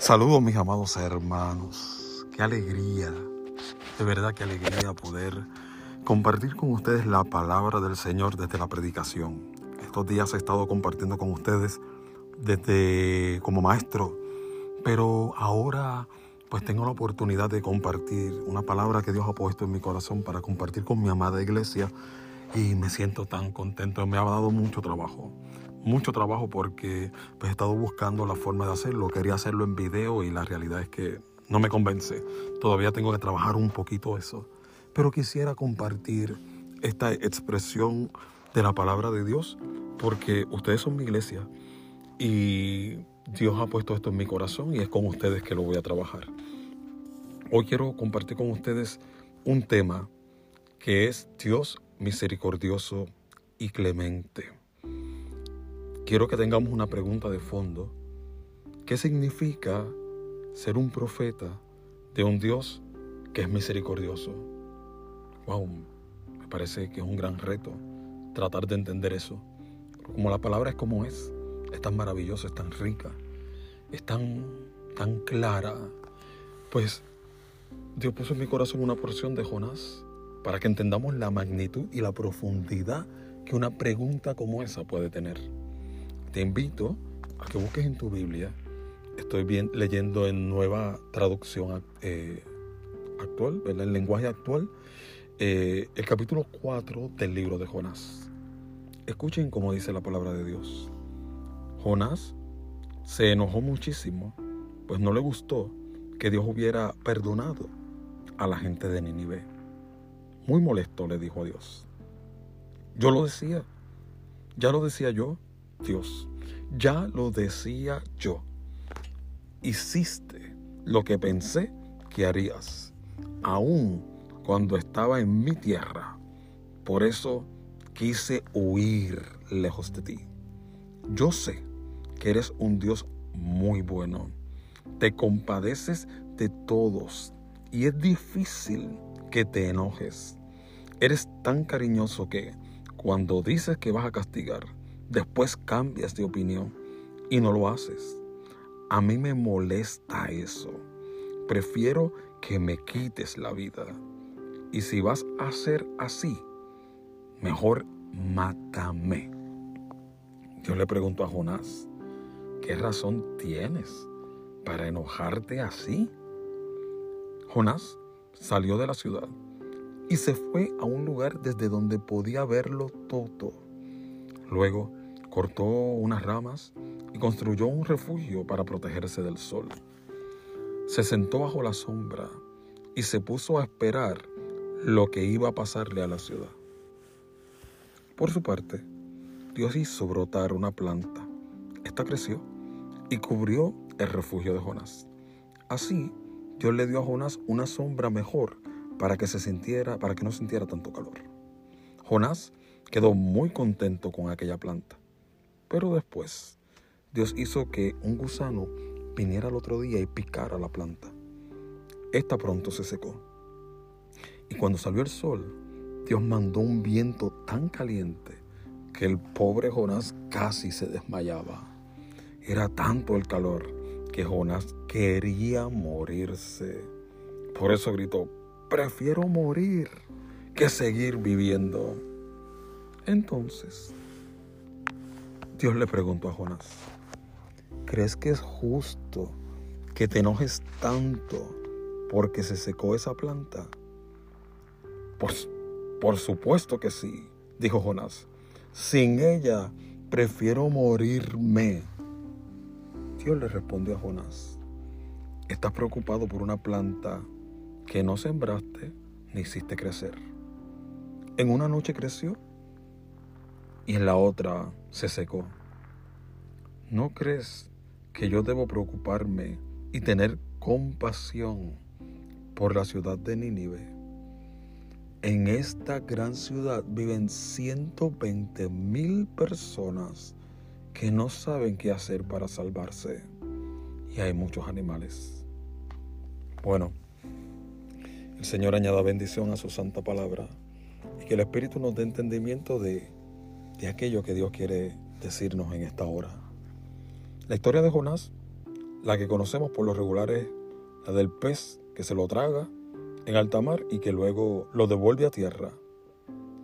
Saludos mis amados hermanos. Qué alegría, de verdad qué alegría poder compartir con ustedes la palabra del Señor desde la predicación. Estos días he estado compartiendo con ustedes desde como maestro, pero ahora pues tengo la oportunidad de compartir una palabra que Dios ha puesto en mi corazón para compartir con mi amada iglesia y me siento tan contento. Me ha dado mucho trabajo mucho trabajo porque pues, he estado buscando la forma de hacerlo. Quería hacerlo en video y la realidad es que no me convence. Todavía tengo que trabajar un poquito eso. Pero quisiera compartir esta expresión de la palabra de Dios porque ustedes son mi iglesia y Dios ha puesto esto en mi corazón y es con ustedes que lo voy a trabajar. Hoy quiero compartir con ustedes un tema que es Dios misericordioso y clemente quiero que tengamos una pregunta de fondo. ¿Qué significa ser un profeta de un Dios que es misericordioso? Wow, me parece que es un gran reto tratar de entender eso. como la palabra es como es, es tan maravillosa, es tan rica, es tan, tan clara, pues Dios puso en mi corazón una porción de Jonás para que entendamos la magnitud y la profundidad que una pregunta como esa puede tener te invito a que busques en tu Biblia. Estoy leyendo en nueva traducción eh, actual, en el lenguaje actual, eh, el capítulo 4 del libro de Jonás. Escuchen cómo dice la palabra de Dios. Jonás se enojó muchísimo, pues no le gustó que Dios hubiera perdonado a la gente de Nínive. Muy molesto le dijo a Dios. Yo lo decía, ya lo decía yo, Dios, ya lo decía yo. Hiciste lo que pensé que harías, aun cuando estaba en mi tierra. Por eso quise huir lejos de ti. Yo sé que eres un Dios muy bueno. Te compadeces de todos y es difícil que te enojes. Eres tan cariñoso que cuando dices que vas a castigar, después cambias de opinión y no lo haces. A mí me molesta eso. Prefiero que me quites la vida. Y si vas a hacer así, mejor mátame. Yo le pregunto a Jonás, ¿qué razón tienes para enojarte así? Jonás salió de la ciudad y se fue a un lugar desde donde podía verlo todo. Luego cortó unas ramas y construyó un refugio para protegerse del sol. Se sentó bajo la sombra y se puso a esperar lo que iba a pasarle a la ciudad. Por su parte, Dios hizo brotar una planta. Esta creció y cubrió el refugio de Jonás. Así, Dios le dio a Jonás una sombra mejor para que se sintiera, para que no sintiera tanto calor. Jonás quedó muy contento con aquella planta. Pero después, Dios hizo que un gusano viniera al otro día y picara la planta. Esta pronto se secó. Y cuando salió el sol, Dios mandó un viento tan caliente que el pobre Jonás casi se desmayaba. Era tanto el calor que Jonás quería morirse. Por eso gritó, prefiero morir que seguir viviendo. Entonces, Dios le preguntó a Jonás, ¿crees que es justo que te enojes tanto porque se secó esa planta? Por, por supuesto que sí, dijo Jonás. Sin ella prefiero morirme. Dios le respondió a Jonás, estás preocupado por una planta que no sembraste ni hiciste crecer. En una noche creció y en la otra se secó. ¿No crees que yo debo preocuparme y tener compasión por la ciudad de Nínive? En esta gran ciudad viven 120 mil personas que no saben qué hacer para salvarse. Y hay muchos animales. Bueno, el Señor añada bendición a su santa palabra y que el Espíritu nos dé entendimiento de de aquello que Dios quiere decirnos en esta hora. La historia de Jonás La que conocemos por lo regular es la del pez que se lo traga en alta mar y que luego lo devuelve a tierra.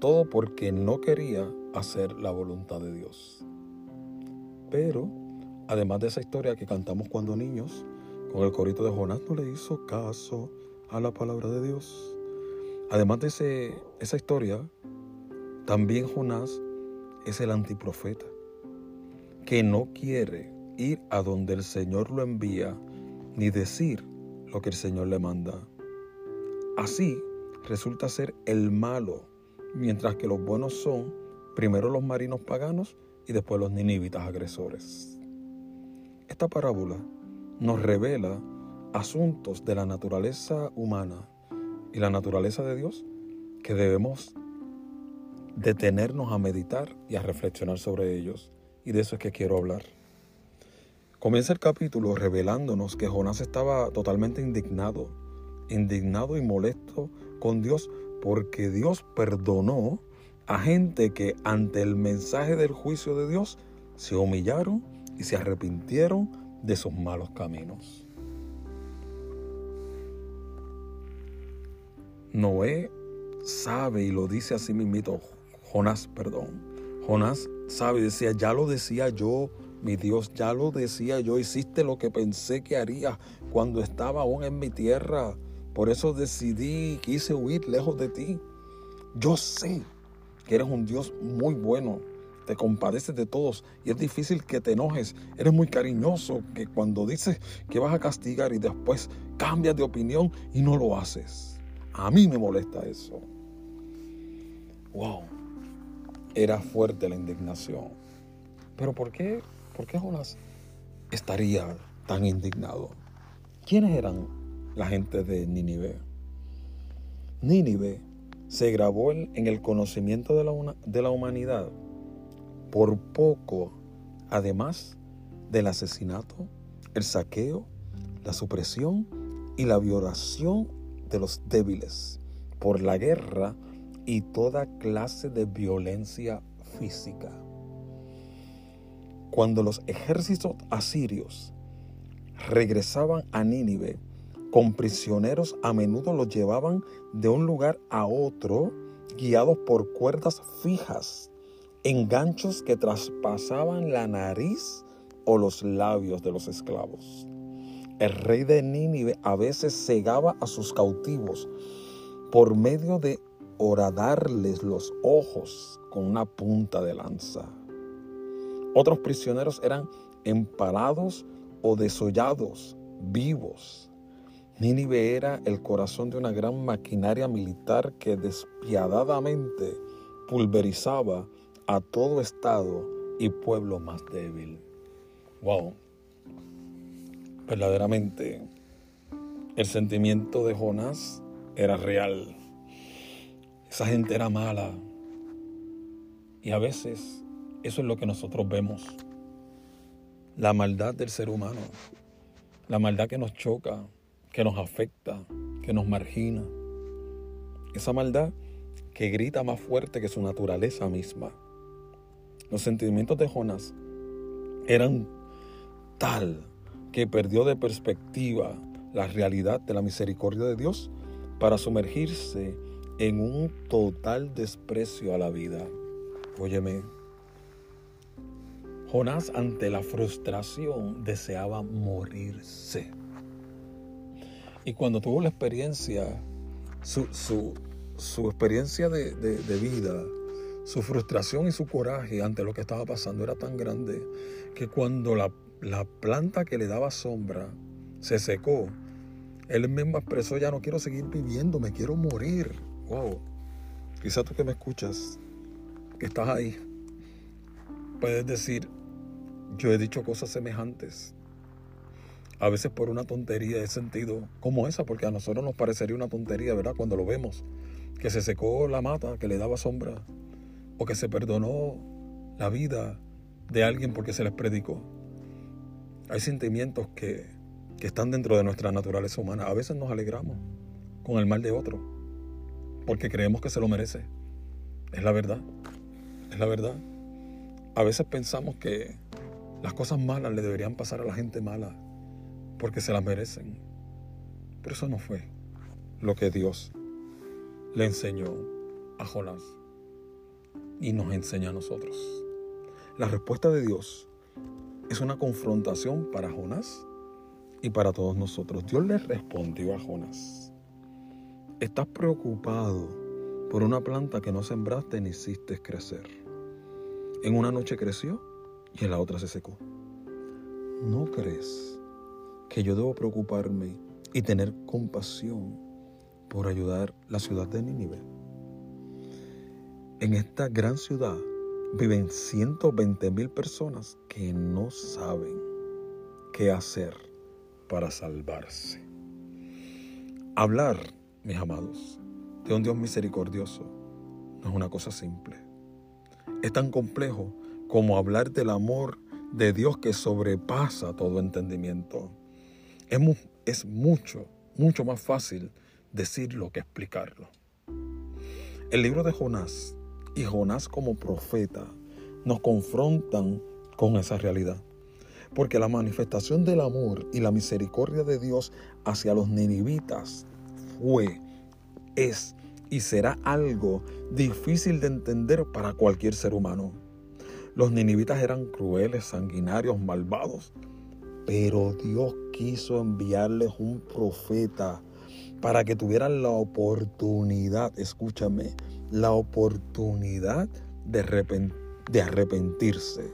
Todo porque no quería hacer la voluntad de Dios. Pero, además de esa historia que cantamos cuando niños, con el corito de Jonás no le hizo caso a la palabra de Dios. Además de ese, esa historia, también Jonás es el antiprofeta, que no quiere ir a donde el Señor lo envía, ni decir lo que el Señor le manda. Así resulta ser el malo, mientras que los buenos son primero los marinos paganos y después los ninivitas agresores. Esta parábola nos revela asuntos de la naturaleza humana y la naturaleza de Dios que debemos detenernos a meditar y a reflexionar sobre ellos. Y de eso es que quiero hablar. Comienza el capítulo revelándonos que Jonás estaba totalmente indignado, indignado y molesto con Dios porque Dios perdonó a gente que ante el mensaje del juicio de Dios se humillaron y se arrepintieron de sus malos caminos. Noé sabe y lo dice así mismito, Jonás, perdón. Jonás sabe decía, ya lo decía yo, mi Dios, ya lo decía yo, hiciste lo que pensé que haría cuando estaba aún en mi tierra. Por eso decidí, quise huir lejos de ti. Yo sé que eres un Dios muy bueno, te compadeces de todos y es difícil que te enojes. Eres muy cariñoso que cuando dices que vas a castigar y después cambias de opinión y no lo haces. A mí me molesta eso. Wow. Era fuerte la indignación. Pero ¿por qué, por qué Jonás estaría tan indignado? ¿Quiénes eran la gente de Nínive? Nínive se grabó en el conocimiento de la, de la humanidad por poco, además del asesinato, el saqueo, la supresión y la violación de los débiles, por la guerra y toda clase de violencia física. Cuando los ejércitos asirios regresaban a Nínive con prisioneros, a menudo los llevaban de un lugar a otro guiados por cuerdas fijas enganchos que traspasaban la nariz o los labios de los esclavos. El rey de Nínive a veces cegaba a sus cautivos por medio de horadarles los ojos con una punta de lanza. Otros prisioneros eran empalados o desollados vivos. Nínive era el corazón de una gran maquinaria militar que despiadadamente pulverizaba a todo estado y pueblo más débil. Wow. Verdaderamente, el sentimiento de Jonás era real. Esa gente era mala. Y a veces eso es lo que nosotros vemos. La maldad del ser humano. La maldad que nos choca, que nos afecta, que nos margina. Esa maldad que grita más fuerte que su naturaleza misma. Los sentimientos de Jonás eran tal que perdió de perspectiva la realidad de la misericordia de Dios para sumergirse en un total desprecio a la vida. Óyeme, Jonás ante la frustración deseaba morirse. Y cuando tuvo la experiencia, su, experiencia de vida, su frustración y su coraje ante lo que estaba pasando era tan grande que cuando la, planta que le daba sombra se secó, él mismo expresó, ya no quiero seguir viviendo, me quiero morir. Wow. Quizás tú que me escuchas, que estás ahí, puedes decir, yo he dicho cosas semejantes. A veces por una tontería de sentido como esa, porque a nosotros nos parecería una tontería, ¿verdad? Cuando lo vemos, que se secó la mata que le daba sombra o que se perdonó la vida de alguien porque se les predicó. Hay sentimientos que, que están dentro de nuestra naturaleza humana. A veces nos alegramos con el mal de otro porque creemos que se lo merece. Es la verdad, es la verdad. A veces pensamos que las cosas malas le deberían pasar a la gente mala porque se las merecen. Pero eso no fue lo que Dios le enseñó a Jonás y nos enseña a nosotros. La respuesta de Dios es una confrontación para Jonás y para todos nosotros. Dios le respondió a Jonás, estás preocupado por una planta que no sembraste ni hiciste crecer. En una noche creció y en la otra se secó. ¿No crees que yo debo preocuparme y tener compasión por ayudar la ciudad de Nínive? En esta gran ciudad viven 120 mil personas que no saben qué hacer para salvarse. Hablar, mis amados, de un Dios misericordioso no es una cosa simple. Es tan complejo como hablar del amor de Dios que sobrepasa todo entendimiento. Es, mucho, mucho más fácil decirlo que explicarlo. El libro de Jonás y Jonás como profeta nos confrontan con esa realidad. Porque la manifestación del amor y la misericordia de Dios hacia los ninivitas es y será algo difícil de entender para cualquier ser humano. Los ninivitas eran crueles, sanguinarios, malvados, pero Dios quiso enviarles un profeta para que tuvieran la oportunidad, escúchame, la oportunidad de, de arrepentirse.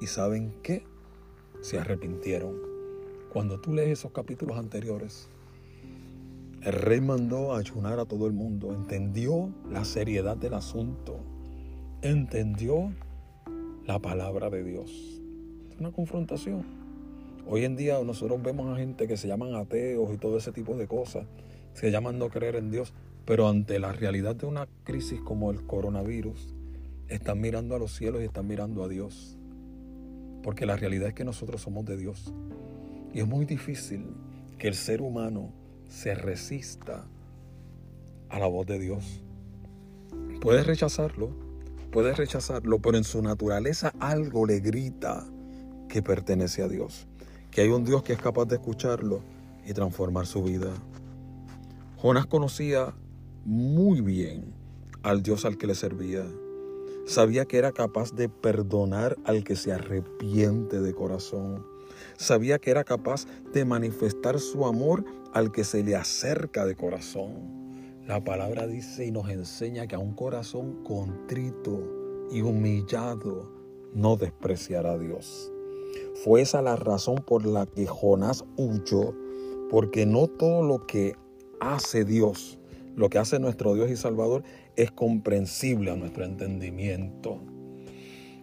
¿Y saben qué? Se arrepintieron. Cuando tú lees esos capítulos anteriores, el rey mandó a ayunar a todo el mundo, entendió la seriedad del asunto, entendió la palabra de Dios. Es una confrontación. Hoy en día nosotros vemos a gente que se llaman ateos y todo ese tipo de cosas, se llaman no creer en Dios, pero ante la realidad de una crisis como el coronavirus, están mirando a los cielos y están mirando a Dios. Porque la realidad es que nosotros somos de Dios. Y es muy difícil que el ser humano se resista a la voz de Dios. Puedes rechazarlo, puedes rechazarlo, pero en su naturaleza algo le grita que pertenece a Dios. Que hay un Dios que es capaz de escucharlo y transformar su vida. Jonás conocía muy bien al Dios al que le servía. Sabía que era capaz de perdonar al que se arrepiente de corazón. Sabía que era capaz de manifestar su amor al que se le acerca de corazón. La palabra dice y nos enseña que a un corazón contrito y humillado no despreciará a Dios. Fue esa la razón por la que Jonás huyó, porque no todo lo que hace Dios lo que hace nuestro Dios y Salvador es comprensible a nuestro entendimiento.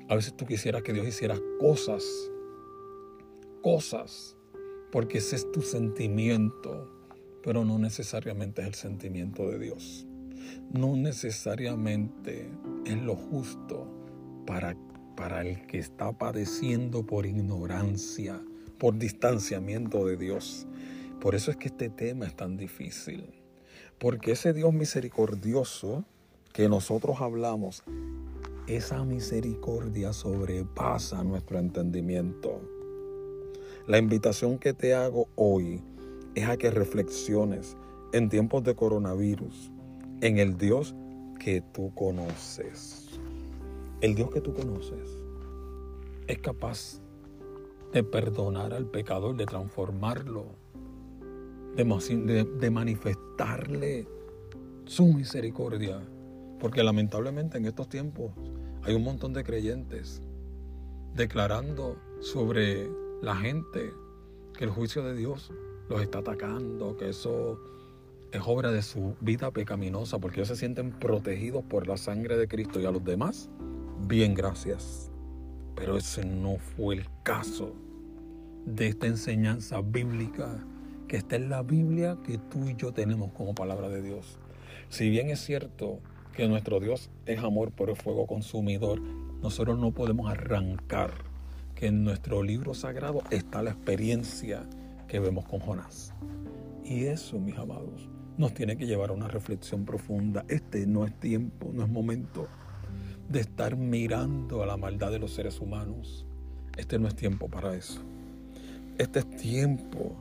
A veces tú quisieras que Dios hiciera cosas, cosas, porque ese es tu sentimiento, pero no necesariamente es el sentimiento de Dios. No necesariamente es lo justo para, para el que está padeciendo por ignorancia, por distanciamiento de Dios. Por eso es que este tema es tan difícil. Porque ese Dios misericordioso que nosotros hablamos, esa misericordia sobrepasa nuestro entendimiento. La invitación que te hago hoy es a que reflexiones en tiempos de coronavirus en el Dios que tú conoces. El Dios que tú conoces es capaz de perdonar al pecador, de transformarlo de, manifestarle su misericordia. Porque lamentablemente en estos tiempos hay un montón de creyentes declarando sobre la gente que el juicio de Dios los está atacando, que eso es obra de su vida pecaminosa, porque ellos se sienten protegidos por la sangre de Cristo y a los demás, bien gracias. Pero ese no fue el caso de esta enseñanza bíblica que está en la Biblia que tú y yo tenemos como palabra de Dios. Si bien es cierto que nuestro Dios es amor por el fuego consumidor, nosotros no podemos arrancar en nuestro libro sagrado está la experiencia que vemos con Jonás. Y eso, mis amados, nos tiene que llevar a una reflexión profunda. Este no es tiempo, no es momento de estar mirando a la maldad de los seres humanos. Este no es tiempo para eso. este es tiempo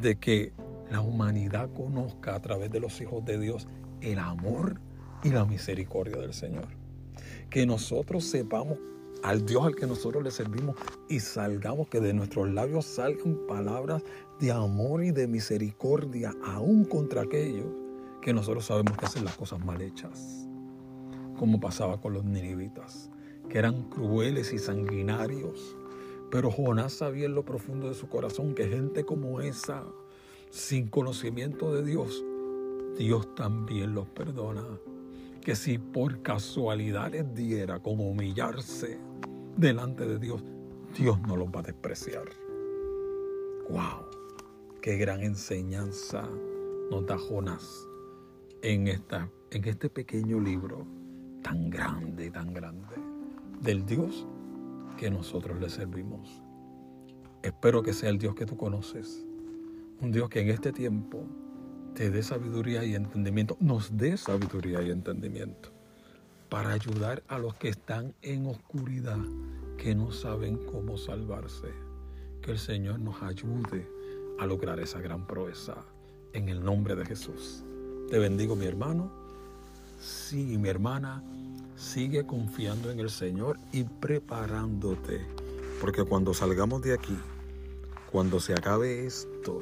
de que la humanidad conozca a través de los hijos de Dios el amor y la misericordia del Señor. Que nosotros sepamos al Dios al que nosotros le servimos y salgamos, que de nuestros labios salgan palabras de amor y de misericordia, aún contra aquellos que nosotros sabemos que hacen las cosas mal hechas, como pasaba con los ninivitas, que eran crueles y sanguinarios. Pero Jonás sabía en lo profundo de su corazón que gente como esa, sin conocimiento de Dios, Dios también los perdona. Que si por casualidad les diera como humillarse delante de Dios, Dios no los va a despreciar. ¡Wow! ¡Qué gran enseñanza nos da Jonás en, esta, en este pequeño libro tan grande, tan grande, del Dios que nosotros le servimos? Espero que sea el Dios que tú conoces, un Dios que en este tiempo te dé sabiduría y entendimiento, nos dé sabiduría y entendimiento para ayudar a los que están en oscuridad, que no saben cómo salvarse. Que el Señor nos ayude a lograr esa gran proeza en el nombre de Jesús. Te bendigo mi hermano. Sí, mi hermana, sigue confiando en el Señor y preparándote, porque cuando salgamos de aquí, cuando se acabe esto,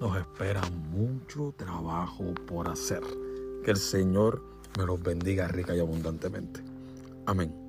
nos espera mucho trabajo por hacer. Que el Señor me los bendiga rica y abundantemente. Amén.